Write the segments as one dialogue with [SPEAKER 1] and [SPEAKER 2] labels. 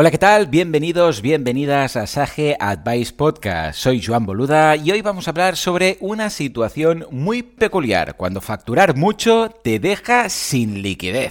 [SPEAKER 1] Hola, ¿qué tal? Bienvenidos, bienvenidas a Sage Advice Podcast. Soy Joan Boluda y hoy vamos a hablar sobre una situación muy peculiar, cuando facturar mucho te deja sin liquidez.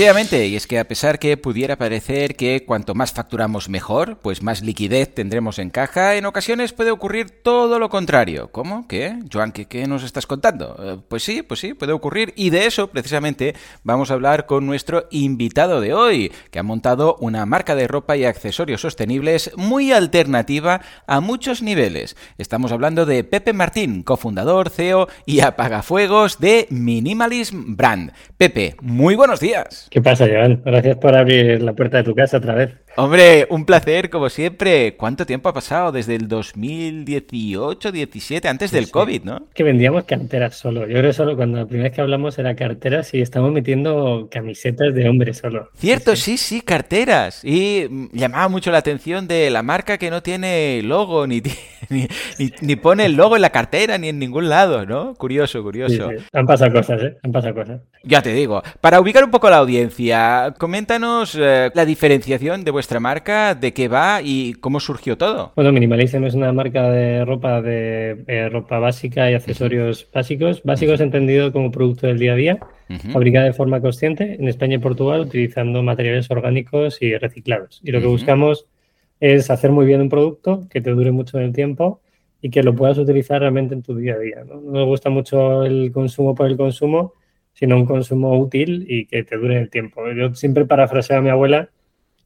[SPEAKER 1] Efectivamente, y es que a pesar que pudiera parecer que cuanto más facturamos mejor, pues más liquidez tendremos en caja, en ocasiones puede ocurrir todo lo contrario. ¿Cómo? ¿Qué? Joan, ¿qué, nos estás contando? Eh, pues sí, pues sí, puede ocurrir. Y de eso, precisamente, vamos a hablar con nuestro invitado de hoy, que ha montado una marca de ropa y accesorios sostenibles muy alternativa a muchos niveles. Estamos hablando de Pepe Martín, cofundador, CEO y apagafuegos de Minimalism Brand. Pepe, muy buenos días.
[SPEAKER 2] ¿Qué pasa, Joan? Gracias por abrir la puerta de tu casa otra vez.
[SPEAKER 1] Hombre, un placer, como siempre. ¿Cuánto tiempo ha pasado? Desde el 2018, 17, antes del COVID, ¿no?
[SPEAKER 2] Que vendíamos carteras solo. Yo creo solo cuando la primera vez que hablamos era carteras y estamos metiendo camisetas de hombre solo.
[SPEAKER 1] Cierto, sí, sí, carteras. Y llamaba mucho la atención de la marca que no tiene logo, ni, ni, ni, pone el logo en la cartera, ni en ningún lado, ¿no? Curioso, curioso.
[SPEAKER 2] Han pasado cosas, ¿eh? Han pasado cosas.
[SPEAKER 1] Ya te digo. Para ubicar un poco la audiencia, coméntanos eh, la diferenciación de vuestra marca, de qué va y cómo surgió todo.
[SPEAKER 2] Bueno, Minimalism es una marca de ropa de eh, ropa básica y accesorios básicos, básicos entendido como producto del día a día, fabricada de forma consciente en España y Portugal utilizando materiales orgánicos y reciclados. Y lo que buscamos es hacer muy bien un producto que te dure mucho en el tiempo y que lo puedas utilizar realmente en tu día a día. ¿no? Nos gusta mucho el consumo por el consumo sino un consumo útil y que te dure el tiempo. Yo siempre parafraseaba a mi abuela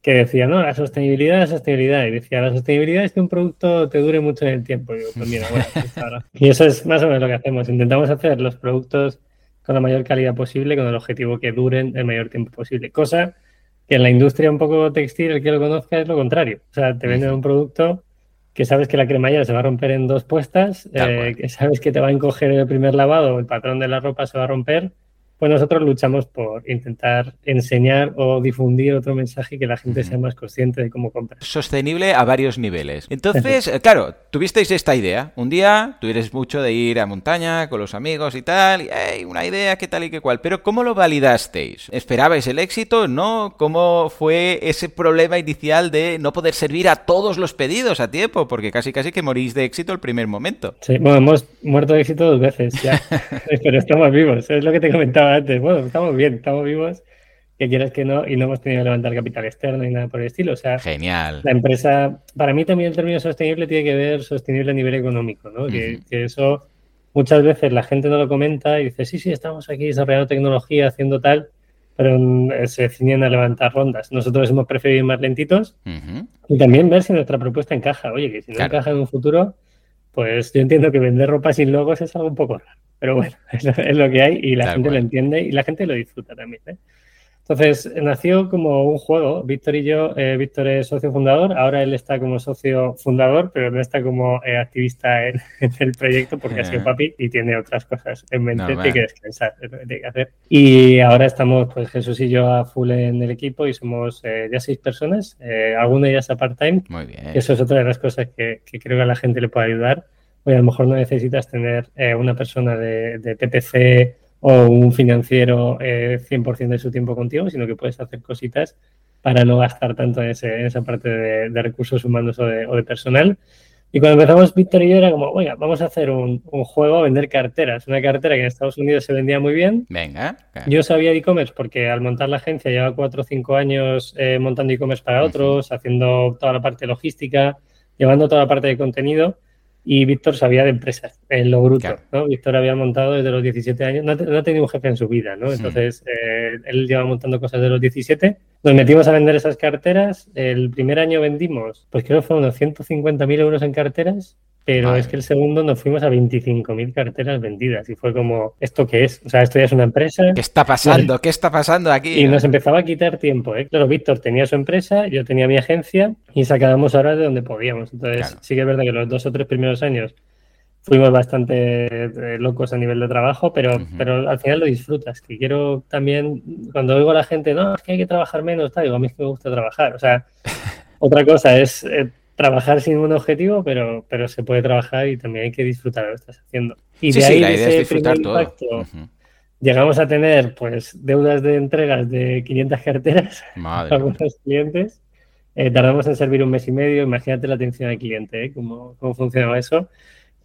[SPEAKER 2] que decía, no, la sostenibilidad, la sostenibilidad. Y decía, la sostenibilidad es que un producto te dure mucho en el tiempo. Y, pues mira, bueno, pues y eso es más o menos lo que hacemos. Intentamos hacer los productos con la mayor calidad posible, con el objetivo que duren el mayor tiempo posible. Cosa que en la industria un poco textil, el que lo conozca es lo contrario. O sea, te venden un producto que sabes que la cremallera se va a romper en dos puestas, eh, que sabes que te va a encoger el primer lavado, el patrón de la ropa se va a romper pues nosotros luchamos por intentar enseñar o difundir otro mensaje que la gente sea más consciente de cómo comprar.
[SPEAKER 1] Sostenible a varios niveles. Entonces, claro, tuvisteis esta idea. Un día tú eres mucho de ir a montaña con los amigos y tal, y hey, una idea, qué tal y qué cual. Pero ¿cómo lo validasteis? ¿Esperabais el éxito? ¿No? ¿Cómo fue ese problema inicial de no poder servir a todos los pedidos a tiempo? Porque casi casi que morís de éxito el primer momento.
[SPEAKER 2] Sí, bueno, hemos muerto de éxito dos veces ya, pero estamos vivos, es lo que te comentaba antes. Bueno, estamos bien, estamos vivos, que quieras que no, y no hemos tenido que levantar capital externo ni nada por el estilo. O sea,
[SPEAKER 1] genial.
[SPEAKER 2] La empresa, para mí también el término sostenible tiene que ver sostenible a nivel económico, ¿no? que, eso muchas veces la gente no lo comenta y dice, sí, sí, estamos aquí desarrollando tecnología, haciendo tal, pero se ciñen a levantar rondas. Nosotros hemos preferido ir más lentitos y también ver si nuestra propuesta encaja. Oye, que si no encaja en un futuro, pues yo entiendo que vender ropa sin logos es algo un poco raro. Pero bueno, es lo, que hay y la gente lo entiende y la gente lo disfruta también. ¿eh? Entonces, nació como un juego. Víctor y yo, eh, Víctor es socio fundador, ahora él está como socio fundador, pero no está como eh, activista en, el proyecto porque ha sido papi y tiene otras cosas en mente, tiene que descansar, es lo que tiene que hacer. Y ahora estamos, pues Jesús y yo a full en el equipo y somos ya seis personas, alguna ya es part-time.
[SPEAKER 1] Muy bien.
[SPEAKER 2] Eso es otra de las cosas que, que creo que a la gente le puede ayudar Oye, a lo mejor no necesitas tener eh, una persona de, de, PPC o un financiero eh, 100% de su tiempo contigo, sino que puedes hacer cositas para no gastar tanto en, esa parte de, recursos humanos o de, personal. Y cuando empezamos, Víctor y yo era como, oiga, vamos a hacer un, juego a vender carteras. Una cartera que en Estados Unidos se vendía muy bien.
[SPEAKER 1] Venga.
[SPEAKER 2] Yo sabía de e-commerce porque al montar la agencia llevaba cuatro o cinco años eh, montando e-commerce para otros, haciendo toda la parte logística, llevando toda la parte de contenido y Víctor sabía de empresas, en lo bruto, ¿no? Víctor había montado desde los 17 años, no, ha tenido un jefe en su vida, ¿no? Entonces, eh, él lleva montando cosas de los 17. Nos metimos a vender esas carteras. El primer año vendimos, pues creo que fueron unos 150.000 euros en carteras pero es que el segundo nos fuimos a 25.000 carteras vendidas y fue como, ¿esto qué es? O sea, esto ya es una empresa.
[SPEAKER 1] ¿Qué está pasando? ¿Qué está pasando aquí?
[SPEAKER 2] Y nos empezaba a quitar tiempo. ¿eh? Claro, Víctor tenía su empresa, yo tenía mi agencia y sacábamos ahora de donde podíamos. Entonces, sí que es verdad que los dos o tres primeros años fuimos bastante eh, locos a nivel de trabajo, pero, pero al final lo disfrutas. Que quiero también, cuando oigo a la gente, no, es que hay que trabajar menos, tal, digo, a mí es que me gusta trabajar. O sea, otra cosa es... Eh, trabajar sin un objetivo, pero, pero se puede trabajar y también hay que disfrutar lo que estás haciendo. Y de ahí, ese primer impacto, llegamos a tener pues deudas de entregas de 500 carteras a algunos clientes. Eh, tardamos en servir un mes y medio. Imagínate la atención al cliente, ¿eh? cómo, cómo funcionaba eso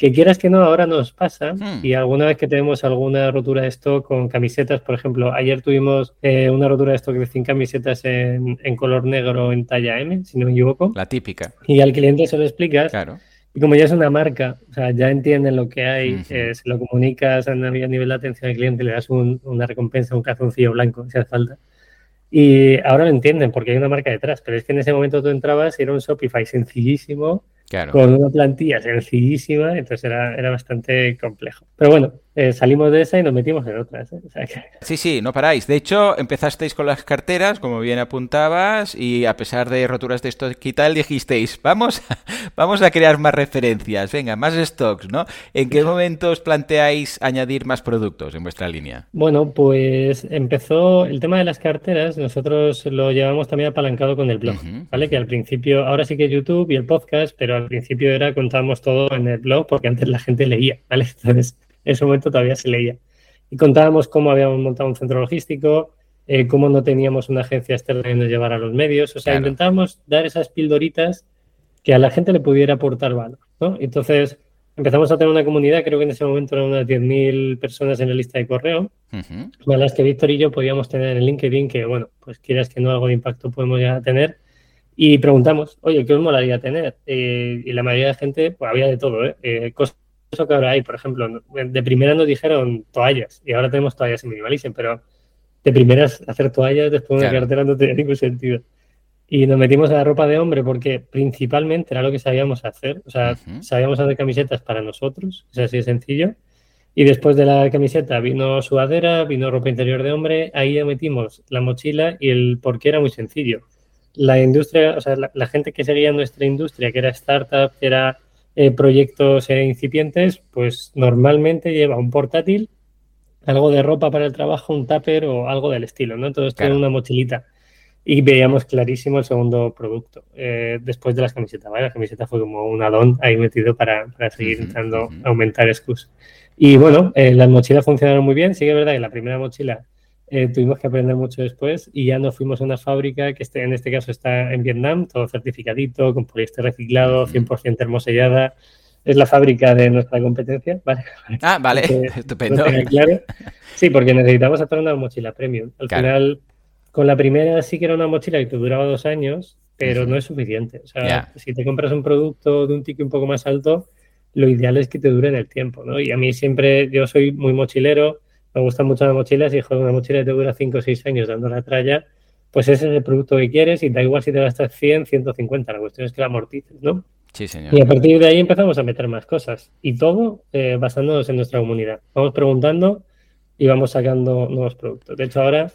[SPEAKER 2] que quieras que no, ahora nos pasa hmm. y alguna vez que tenemos alguna rotura de stock con camisetas, por ejemplo, ayer tuvimos eh, una rotura de stock de 100 camisetas en, color negro en talla M, si no me equivoco.
[SPEAKER 1] La típica.
[SPEAKER 2] Y al cliente se lo explicas. Claro. Y como ya es una marca, o sea, ya entienden lo que hay, eh, se lo comunicas a, nivel de atención al cliente, le das una recompensa, un calzoncillo blanco, si hace falta. Y ahora lo entienden porque hay una marca detrás, pero es que en ese momento tú entrabas y era un Shopify sencillísimo, con una plantilla sencillísima, entonces era, era bastante complejo. Pero bueno, eh, salimos de esa y nos metimos en otras. ¿eh?
[SPEAKER 1] Sí, sí, no paráis. De hecho, empezasteis con las carteras, como bien apuntabas, y a pesar de roturas de stock y tal, dijisteis, vamos, vamos a crear más referencias, venga, más stocks, ¿no? ¿En qué momento os planteáis añadir más productos en vuestra línea?
[SPEAKER 2] Bueno, pues empezó el tema de las carteras, nosotros lo llevamos también apalancado con el blog, ¿vale? Que al principio, ahora sí que YouTube y el podcast, pero al principio era contábamos todo en el blog porque antes la gente leía, ¿vale? Entonces en ese momento todavía se leía. Y contábamos cómo habíamos montado un centro logístico, eh, cómo no teníamos una agencia externa que nos llevara a los medios. O sea, intentábamos dar esas pildoritas que a la gente le pudiera aportar valor. ¿no? Entonces, empezamos a tener una comunidad, creo que en ese momento eran unas 10.000 personas en la lista de correo, uh las que Víctor y yo podíamos tener en LinkedIn, que bueno, pues quieras que no, algo de impacto podemos ya tener. Y preguntamos, oye, ¿qué os molaría tener? Eh, y la mayoría de gente, pues había de todo, ¿eh? eh cosas eso que ahora hay, por ejemplo, de primera nos dijeron toallas y ahora tenemos toallas en minimalism, pero de primeras hacer toallas después de una cartera no tenía ningún sentido. Y nos metimos a la ropa de hombre porque principalmente era lo que sabíamos hacer. O sea, sabíamos hacer camisetas para nosotros, es así de sencillo. Y después de la camiseta vino sudadera, vino ropa interior de hombre, ahí ya metimos la mochila y el porqué era muy sencillo. La industria, o sea, la, la gente que seguía nuestra industria, que era startup, que era eh, proyectos eh, incipientes, pues normalmente lleva un portátil, algo de ropa para el trabajo, un tupper o algo del estilo, ¿no? Todo esto en una mochilita. Y veíamos clarísimo el segundo producto. Eh, después de las camisetas, ¿vale? La camiseta fue como un add ahí metido para, seguir intentando aumentar SKUs. Y bueno, las mochilas funcionaron muy bien. Sí que es verdad que la primera mochila eh, tuvimos que aprender mucho después y ya nos fuimos a una fábrica que este, en este caso está en Vietnam, todo certificadito, con poliéster reciclado, 100% termosellada. Es la fábrica de nuestra competencia, ¿vale?
[SPEAKER 1] Ah, vale, estupendo.
[SPEAKER 2] Sí, porque necesitamos hacer una mochila premium. Al final, con la primera sí que era una mochila que te duraba dos años, pero no es suficiente. O sea, si te compras un producto de un ticket un poco más alto, lo ideal es que te dure en el tiempo, ¿no? Y a mí siempre, yo soy muy mochilero, me gustan mucho las mochilas y joder, una mochila que te dura 5 o 6 años dando la tralla, pues ese es el producto que quieres y da igual si te gastas 100, 150, la cuestión es que la amortices, ¿no?
[SPEAKER 1] Sí, señor.
[SPEAKER 2] Y a partir de ahí empezamos a meter más cosas y todo eh, basándonos en nuestra comunidad. Vamos preguntando y vamos sacando nuevos productos. De hecho, ahora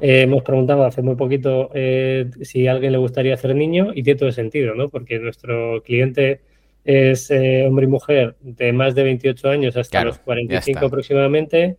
[SPEAKER 2] eh, hemos preguntado hace muy poquito eh, si a alguien le gustaría hacer niño y tiene todo el sentido, ¿no? Porque nuestro cliente es hombre y mujer de más de 28 años hasta los 45 aproximadamente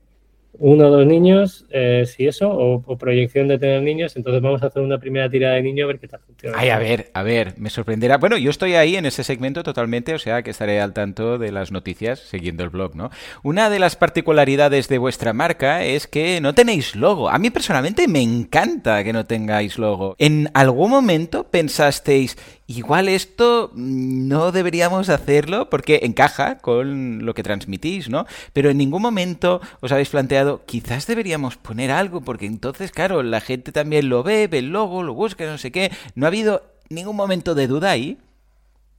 [SPEAKER 2] uno o dos niños, eh, si eso, o, proyección de tener niños, entonces vamos a hacer una primera tirada de niño a ver qué tal funciona.
[SPEAKER 1] Ay, a ver, a ver, me sorprenderá. Bueno, yo estoy ahí en ese segmento totalmente, o sea que estaré al tanto de las noticias siguiendo el blog, ¿no? Una de las particularidades de vuestra marca es que no tenéis logo. A mí personalmente me encanta que no tengáis logo. ¿En algún momento pensasteis, igual esto no deberíamos hacerlo porque encaja con lo que transmitís, ¿no? Pero en ningún momento os habéis planteado, quizás deberíamos poner algo porque entonces, claro, la gente también lo ve, ve el logo, lo busca, no sé qué. ¿No ha habido ningún momento de duda ahí?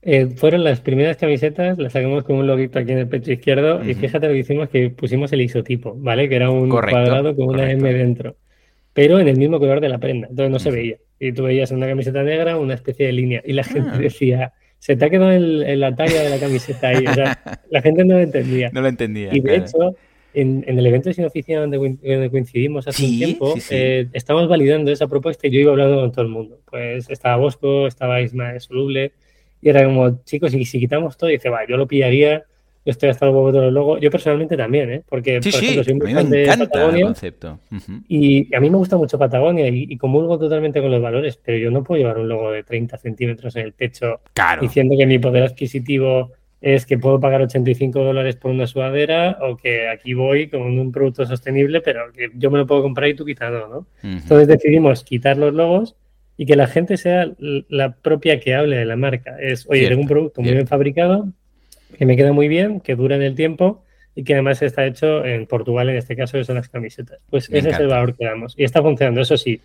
[SPEAKER 2] Eh, fueron las primeras camisetas, las sacamos con un loguito aquí en el pecho izquierdo y fíjate lo que hicimos que pusimos el isotipo, ¿vale? Que era un cuadrado con una M dentro, pero en el mismo color de la prenda, entonces no se veía. Y tú veías en una camiseta negra una especie de línea. Y la gente ah. decía, se te ha quedado en, la talla de la camiseta ahí. O sea, la gente no lo entendía.
[SPEAKER 1] No lo entendía.
[SPEAKER 2] Y de hecho, en, el evento de Sin Oficina donde, coincidimos hace un tiempo, eh, estábamos validando esa propuesta y yo iba hablando con todo el mundo. Pues estaba Bosco, estaba Ismael Soluble, y era como, chicos, y si quitamos todo, y dice, va, yo lo pillaría yo estoy hasta el huevo de los logos. Yo personalmente también, ¿eh? Porque,
[SPEAKER 1] por ejemplo, soy muy fan de Patagonia. El concepto.
[SPEAKER 2] y, a mí me gusta mucho Patagonia y, y, comulgo totalmente con los valores, pero yo no puedo llevar un logo de 30 centímetros en el pecho diciendo que mi poder adquisitivo es que puedo pagar 85 dólares por una sudadera o que aquí voy con un producto sostenible, pero que yo me lo puedo comprar y tú quitando, ¿no? Entonces decidimos quitar los logos y que la gente sea la propia que hable de la marca. Es, oye, tengo un producto muy bien fabricado, que me queda muy bien, que dura en el tiempo y que además está hecho en Portugal, en este caso, son las camisetas. Pues ese es el valor que damos. Y está funcionando, eso sí,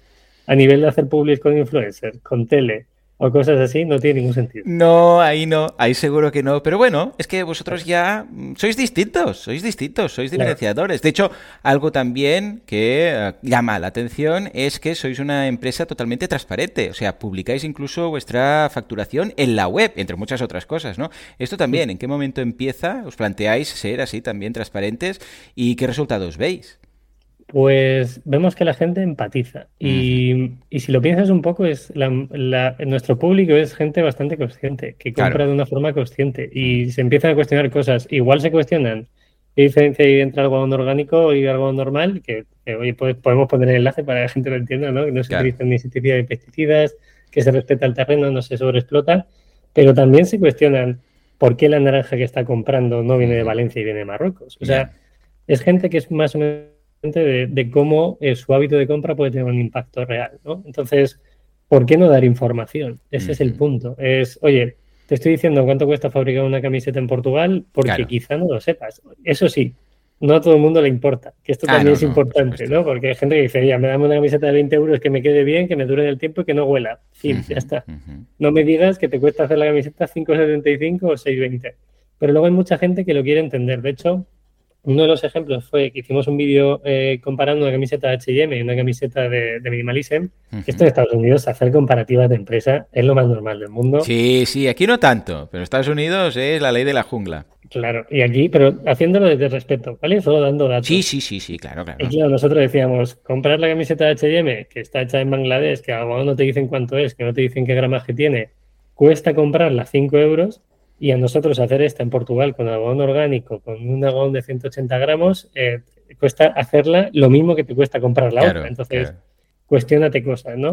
[SPEAKER 2] a nivel de hacer public con influencers, con tele, o cosas así, no tiene ningún sentido.
[SPEAKER 1] No, ahí no, ahí seguro que no. Pero bueno, es que vosotros ya sois distintos, sois distintos, sois diferenciadores. De hecho, algo también que eh, llama la atención es que sois una empresa totalmente transparente. O sea, publicáis incluso vuestra facturación en la web, entre muchas otras cosas, ¿no? Esto también, ¿en qué momento empieza? ¿Os planteáis ser así también transparentes? ¿Y qué resultados veis?
[SPEAKER 2] Pues vemos que la gente empatiza. Y, si lo piensas un poco, es nuestro público es gente bastante consciente, que compra de una forma consciente y se empiezan a cuestionar cosas. Igual se cuestionan qué diferencia hay entre algodón orgánico y algo normal, que, hoy pues, podemos poner el enlace para que la gente lo entienda, ¿no? que no se utilizan ni existencia de pesticidas, que se respeta el terreno, no se sobreexplota, pero también se cuestionan por qué la naranja que está comprando no viene de Valencia y viene de Marruecos. O sea, es gente que es más o menos de, cómo eh, su hábito de compra puede tener un impacto real, ¿no? Entonces, ¿por qué no dar información? Ese es el punto. Es, oye, te estoy diciendo cuánto cuesta fabricar una camiseta en Portugal porque quizá no lo sepas. Eso sí, no a todo el mundo le importa, que esto también es importante, ¿no? Porque hay gente que dice, ya, me dame una camiseta de 20 euros que me quede bien, que me dure el tiempo y que no huela. Fin, ya está. No me digas que te cuesta hacer la camiseta 5,75 o 6,20. Pero luego hay mucha gente que lo quiere entender. De hecho, uno de los ejemplos fue que hicimos un vídeo eh, comparando una camiseta de H&M y una camiseta de, Minimalism. Esto en Estados Unidos, hacer comparativas de empresa es lo más normal del mundo.
[SPEAKER 1] Sí, sí, aquí no tanto, pero en Estados Unidos es la ley de la jungla.
[SPEAKER 2] Claro, y aquí, pero haciéndolo desde respeto, ¿vale? Solo dando datos.
[SPEAKER 1] Sí, sí, sí, sí, claro, claro.
[SPEAKER 2] Y claro, nosotros decíamos, comprar la camiseta de H&M, que está hecha en Bangladesh, que a no te dicen cuánto es, que no te dicen qué gramaje tiene, cuesta comprarla 5 euros, y a nosotros hacer esta en Portugal con algodón orgánico, con un algodón de 180 gramos, eh, cuesta hacerla lo mismo que te cuesta comprar la otra. Entonces, cuestionate cosas, ¿no?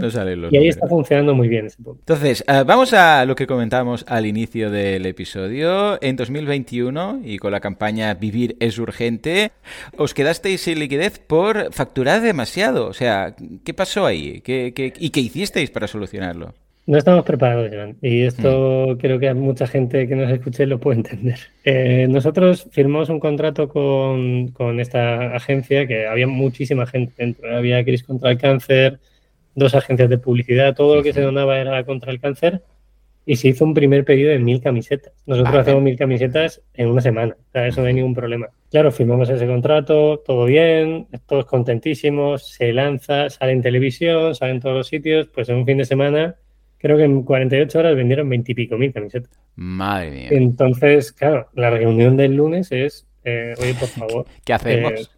[SPEAKER 2] y ahí está funcionando muy bien ese punto.
[SPEAKER 1] Entonces, eh, vamos a lo que comentábamos al inicio del episodio. En 2021, y con la campaña Vivir es urgente, os quedasteis sin liquidez por facturar demasiado. O sea, ¿qué pasó ahí? ¿Qué, qué, y qué hicisteis para solucionarlo?
[SPEAKER 2] No estamos preparados, Joan, y esto mm. creo que mucha gente que nos escuche lo puede entender. Eh, nosotros firmamos un contrato con, esta agencia, que había muchísima gente dentro. Había Cris contra el cáncer, dos agencias de publicidad, todo lo que se donaba era contra el cáncer, y se hizo un primer pedido de mil camisetas. Nosotros hacemos mil camisetas en una semana, o sea, eso no hay ningún problema. Claro, firmamos ese contrato, todo bien, todos contentísimos, se lanza, sale en televisión, sale en todos los sitios, pues en un fin de semana creo que en 48 horas vendieron 20 y pico mil camisetas.
[SPEAKER 1] Madre mía.
[SPEAKER 2] Entonces, claro, la reunión del lunes es, eh, oye, por favor.
[SPEAKER 1] ¿Qué hacemos?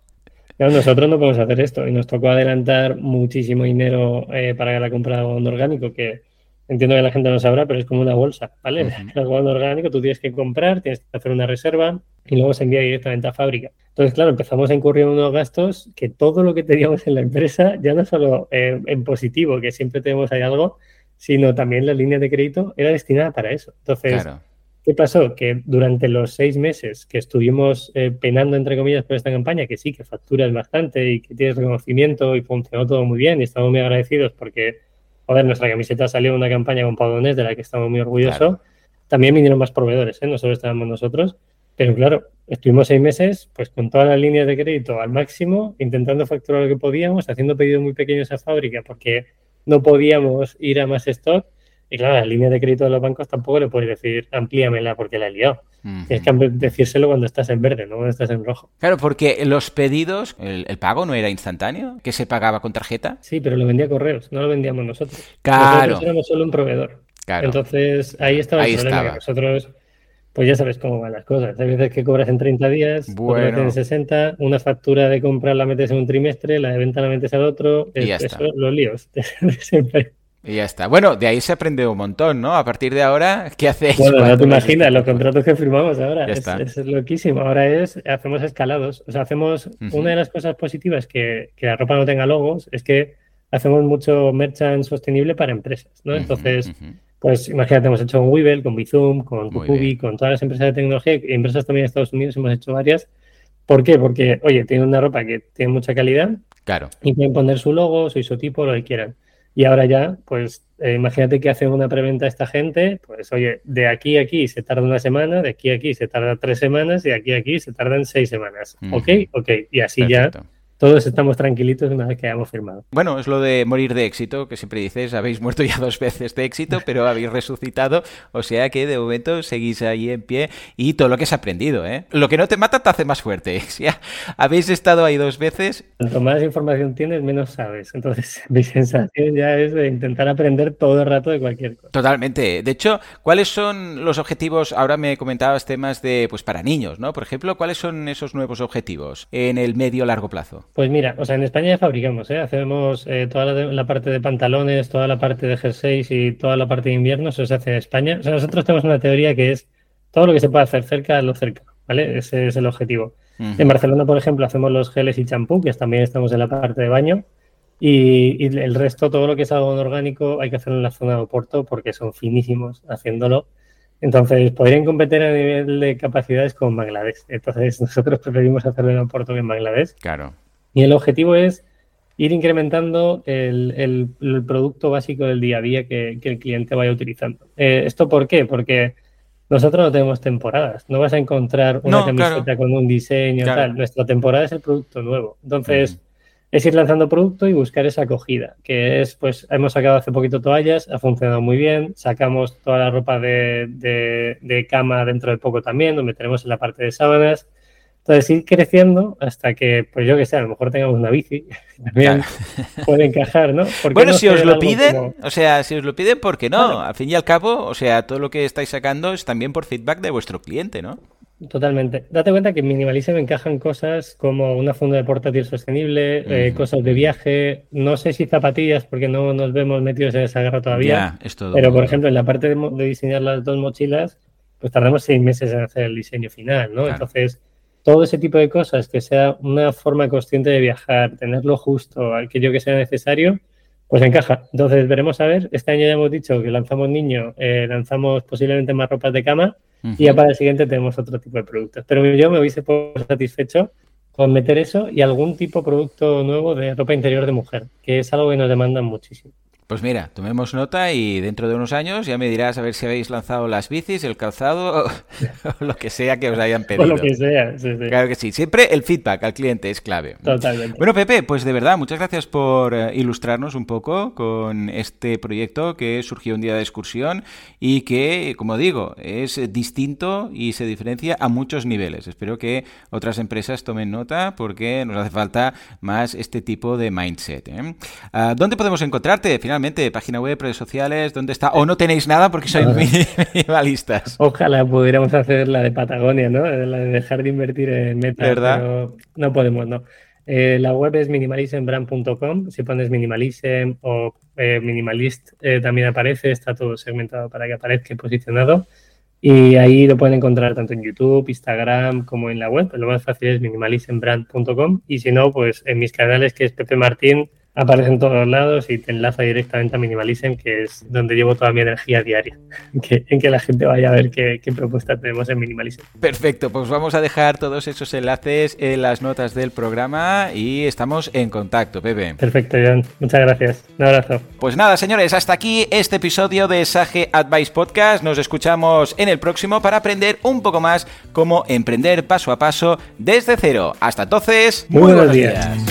[SPEAKER 2] Eh, nosotros no podemos hacer esto y nos tocó adelantar muchísimo dinero eh, para la compra de abono orgánico, que entiendo que la gente no sabrá, pero es como una bolsa, ¿vale? El algodón orgánico tú tienes que comprar, tienes que hacer una reserva y luego se envía directamente a fábrica. Entonces, claro, empezamos a incurrir en unos gastos que todo lo que teníamos en la empresa, ya no solo en positivo, que siempre tenemos ahí algo, sino también la línea de crédito era destinada para eso. Entonces, ¿qué pasó? Que durante los seis meses que estuvimos eh, penando, entre comillas, por esta campaña, que sí, que facturas bastante y que tienes reconocimiento y funcionó todo muy bien y estamos muy agradecidos porque, joder, nuestra camiseta salió en una campaña con Pau de la que estamos muy orgullosos, también vinieron más proveedores, ¿eh? no solo estábamos nosotros. Pero claro, estuvimos seis meses pues con todas las líneas de crédito al máximo, intentando facturar lo que podíamos, haciendo pedidos muy pequeños a fábrica porque no podíamos ir a más stock. Y claro, la línea de crédito de los bancos tampoco le puedes decir amplíamela porque la he liado. Tienes que decírselo cuando estás en verde, no cuando estás en rojo.
[SPEAKER 1] Claro, porque los pedidos, el, pago no era instantáneo, que se pagaba con tarjeta.
[SPEAKER 2] Sí, pero lo vendía correos, no lo vendíamos nosotros.
[SPEAKER 1] Claro.
[SPEAKER 2] Nosotros éramos solo un proveedor. Claro. Entonces ahí estaba el problema. Que nosotros pues ya sabes cómo van las cosas. Hay veces que cobras en 30 días, bueno. otras en 60, una factura de compra la metes en un trimestre, la de venta la metes al otro, y ya está. los líos siempre.
[SPEAKER 1] Y ya está. Bueno, de ahí se aprende un montón, ¿no? A partir de ahora, ¿qué hacéis?
[SPEAKER 2] Bueno, no te imaginas los contratos que firmamos ahora. Es, es, loquísimo. Ahora es, hacemos escalados. O sea, hacemos, una de las cosas positivas que, que, la ropa no tenga logos es que hacemos mucho merchant sostenible para empresas, ¿no? Entonces, pues imagínate, hemos hecho con Weevil, con Bizum, con Kukubi, con todas las empresas de tecnología, empresas también de Estados Unidos hemos hecho varias. ¿Por qué? Porque, oye, tienen una ropa que tiene mucha calidad.
[SPEAKER 1] Claro.
[SPEAKER 2] Y pueden poner su logo, su isotipo, lo que quieran. Y ahora ya, pues eh, imagínate que hacen una preventa a esta gente, pues oye, de aquí a aquí se tarda una semana, de aquí a aquí se tarda tres semanas y de aquí a aquí se tardan seis semanas. ¿Ok? Ok. Y así ya todos estamos tranquilitos una vez que hayamos firmado.
[SPEAKER 1] Bueno, es lo de morir de éxito, que siempre dices, habéis muerto ya dos veces de éxito, pero habéis resucitado, o sea que de momento seguís ahí en pie y todo lo que has aprendido, ¿eh? Lo que no te mata te hace más fuerte. Si habéis estado ahí dos veces...
[SPEAKER 2] Cuanto más información tienes, menos sabes. Entonces, mi sensación ya es de intentar aprender todo el rato de cualquier cosa.
[SPEAKER 1] Totalmente. De hecho, ¿cuáles son los objetivos? Ahora me comentabas temas de, pues para niños, ¿no? Por ejemplo, ¿cuáles son esos nuevos objetivos en el medio largo plazo?
[SPEAKER 2] Pues mira, o sea, en España ya fabricamos, ¿eh? Hacemos eh, toda la, parte de pantalones, toda la parte de jerseys y toda la parte de invierno, eso se hace en España. O sea, nosotros tenemos una teoría que es todo lo que se puede hacer cerca, lo cerca, ¿vale? Ese es el objetivo. En Barcelona, por ejemplo, hacemos los geles y champú, que también estamos en la parte de baño. Y, el resto, todo lo que es algodón orgánico, hay que hacerlo en la zona de Oporto porque son finísimos haciéndolo. Entonces, podrían competir a nivel de capacidades con Bangladesh. Entonces, nosotros preferimos hacerlo en Oporto que en Bangladesh.
[SPEAKER 1] Claro.
[SPEAKER 2] Y el objetivo es ir incrementando el, producto básico del día a día que, el cliente vaya utilizando. Eh, ¿Esto por qué? Porque nosotros no tenemos temporadas. No vas a encontrar una camiseta con un diseño tal. Nuestra temporada es el producto nuevo. Entonces, es ir lanzando producto y buscar esa acogida, que es, pues, hemos sacado hace poquito toallas, ha funcionado muy bien. Sacamos toda la ropa de, de cama dentro de poco también, donde tenemos en la parte de sábanas. Entonces, ir creciendo hasta que, pues yo que sé, a lo mejor tengamos una bici, también puede encajar, ¿no?
[SPEAKER 1] Bueno, si os lo piden, o sea, si os lo piden, ¿por qué no? Al fin y al cabo, o sea, todo lo que estáis sacando es también por feedback de vuestro cliente, ¿no?
[SPEAKER 2] Totalmente. Date cuenta que en Minimalism encajan cosas como una funda de portátil sostenible, eh, cosas de viaje, no sé si zapatillas, porque no nos vemos metidos en esa guerra todavía. pero, por ejemplo, en la parte de, diseñar las dos mochilas, pues tardamos seis meses en hacer el diseño final, ¿no? Entonces, todo ese tipo de cosas, que sea una forma consciente de viajar, tenerlo justo, aquello que sea necesario, pues encaja. Entonces veremos a ver. Este año ya hemos dicho que lanzamos niño, eh, lanzamos posiblemente más ropas de cama y ya para el siguiente tenemos otro tipo de productos. Pero yo me hubiese satisfecho con meter eso y algún tipo de producto nuevo de ropa interior de mujer, que es algo que nos demandan muchísimo.
[SPEAKER 1] Pues mira, tomemos nota y dentro de unos años ya me dirás a ver si habéis lanzado las bicis, el calzado o, lo que sea que os hayan pedido. O
[SPEAKER 2] lo que sea, sí, sí.
[SPEAKER 1] Claro que sí. Siempre el feedback al cliente es clave.
[SPEAKER 2] Totalmente.
[SPEAKER 1] Bueno, Pepe, pues de verdad, muchas gracias por eh, ilustrarnos un poco con este proyecto que surgió un día de excursión y que, como digo, es distinto y se diferencia a muchos niveles. Espero que otras empresas tomen nota porque nos hace falta más este tipo de mindset. ¿eh? Ah, ¿Dónde podemos encontrarte? Finalmente página web, redes sociales, ¿dónde está? O no tenéis nada porque sois minimalistas.
[SPEAKER 2] Ojalá pudiéramos hacer la de Patagonia, ¿no? La de dejar de invertir en meta, pero no podemos, ¿no? Eh, la web es minimalismbrand.com. Si pones minimalism o eh, Minimalist también aparece, está todo segmentado para que aparezca posicionado. Y ahí lo pueden encontrar tanto en YouTube, Instagram como en la web. Lo más fácil es minimalismbrand.com y si no, pues en mis canales que es Pepe Martín aparece en todos lados y te enlaza directamente a Minimalism, que es donde llevo toda mi energía diaria, en que, la gente vaya a ver qué, qué propuestas tenemos en Minimalism.
[SPEAKER 1] Perfecto, pues vamos a dejar todos esos enlaces en las notas del programa y estamos en contacto, Pepe.
[SPEAKER 2] Perfecto, John. Muchas gracias. Un abrazo.
[SPEAKER 1] Pues nada, señores, hasta aquí este episodio de Sage Advice Podcast. Nos escuchamos en el próximo para aprender un poco más cómo emprender paso a paso desde cero. Hasta entonces,
[SPEAKER 2] muy, buenos, días.